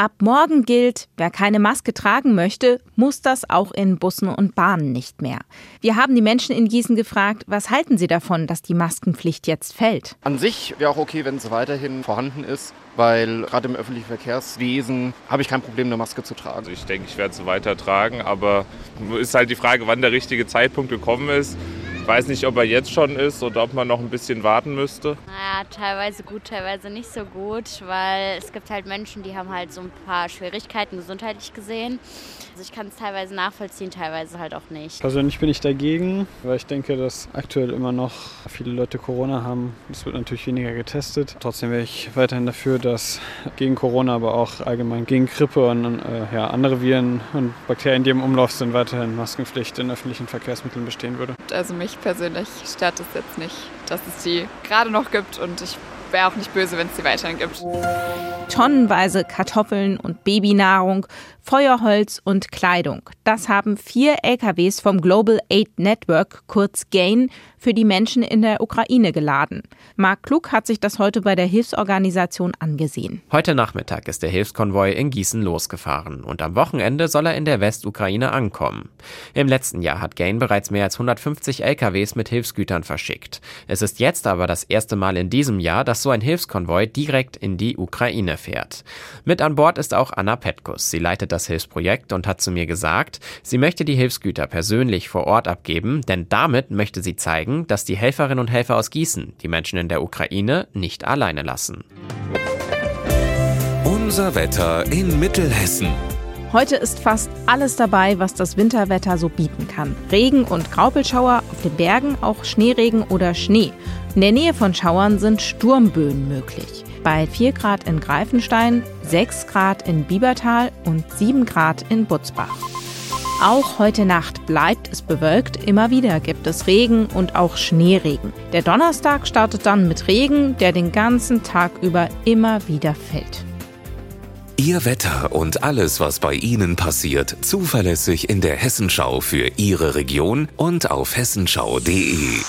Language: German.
Ab morgen gilt, wer keine Maske tragen möchte, muss das auch in Bussen und Bahnen nicht mehr. Wir haben die Menschen in Gießen gefragt, was halten sie davon, dass die Maskenpflicht jetzt fällt? An sich wäre auch okay, wenn es weiterhin vorhanden ist, weil gerade im öffentlichen Verkehrswesen habe ich kein Problem, eine Maske zu tragen. Also ich denke, ich werde sie weiter tragen, aber ist halt die Frage, wann der richtige Zeitpunkt gekommen ist weiß nicht, ob er jetzt schon ist oder ob man noch ein bisschen warten müsste. Naja, teilweise gut, teilweise nicht so gut, weil es gibt halt Menschen, die haben halt so ein paar Schwierigkeiten gesundheitlich gesehen. Also ich kann es teilweise nachvollziehen, teilweise halt auch nicht. Persönlich bin ich dagegen, weil ich denke, dass aktuell immer noch viele Leute Corona haben. Es wird natürlich weniger getestet. Trotzdem wäre ich weiterhin dafür, dass gegen Corona, aber auch allgemein gegen Grippe und äh, ja, andere Viren und Bakterien, die im Umlauf sind, weiterhin Maskenpflicht in öffentlichen Verkehrsmitteln bestehen würde. Also mich persönlich stört es jetzt nicht, dass es die gerade noch gibt und ich wäre auch nicht böse, wenn es sie weiterhin gibt. Tonnenweise Kartoffeln und Babynahrung, Feuerholz und Kleidung. Das haben vier LKWs vom Global Aid Network, kurz GAIN, für die Menschen in der Ukraine geladen. Marc Klug hat sich das heute bei der Hilfsorganisation angesehen. Heute Nachmittag ist der Hilfskonvoi in Gießen losgefahren und am Wochenende soll er in der Westukraine ankommen. Im letzten Jahr hat GAIN bereits mehr als 150 LKWs mit Hilfsgütern verschickt. Es ist jetzt aber das erste Mal in diesem Jahr, dass so ein Hilfskonvoi direkt in die Ukraine fährt. Mit an Bord ist auch Anna Petkus. Sie leitet das Hilfsprojekt und hat zu mir gesagt, sie möchte die Hilfsgüter persönlich vor Ort abgeben, denn damit möchte sie zeigen, dass die Helferinnen und Helfer aus Gießen die Menschen in der Ukraine nicht alleine lassen. Unser Wetter in Mittelhessen. Heute ist fast alles dabei, was das Winterwetter so bieten kann. Regen und Graupelschauer, auf den Bergen auch Schneeregen oder Schnee. In der Nähe von Schauern sind Sturmböen möglich. Bei 4 Grad in Greifenstein, 6 Grad in Biebertal und 7 Grad in Butzbach. Auch heute Nacht bleibt es bewölkt, immer wieder gibt es Regen und auch Schneeregen. Der Donnerstag startet dann mit Regen, der den ganzen Tag über immer wieder fällt. Ihr Wetter und alles, was bei Ihnen passiert, zuverlässig in der Hessenschau für Ihre Region und auf hessenschau.de.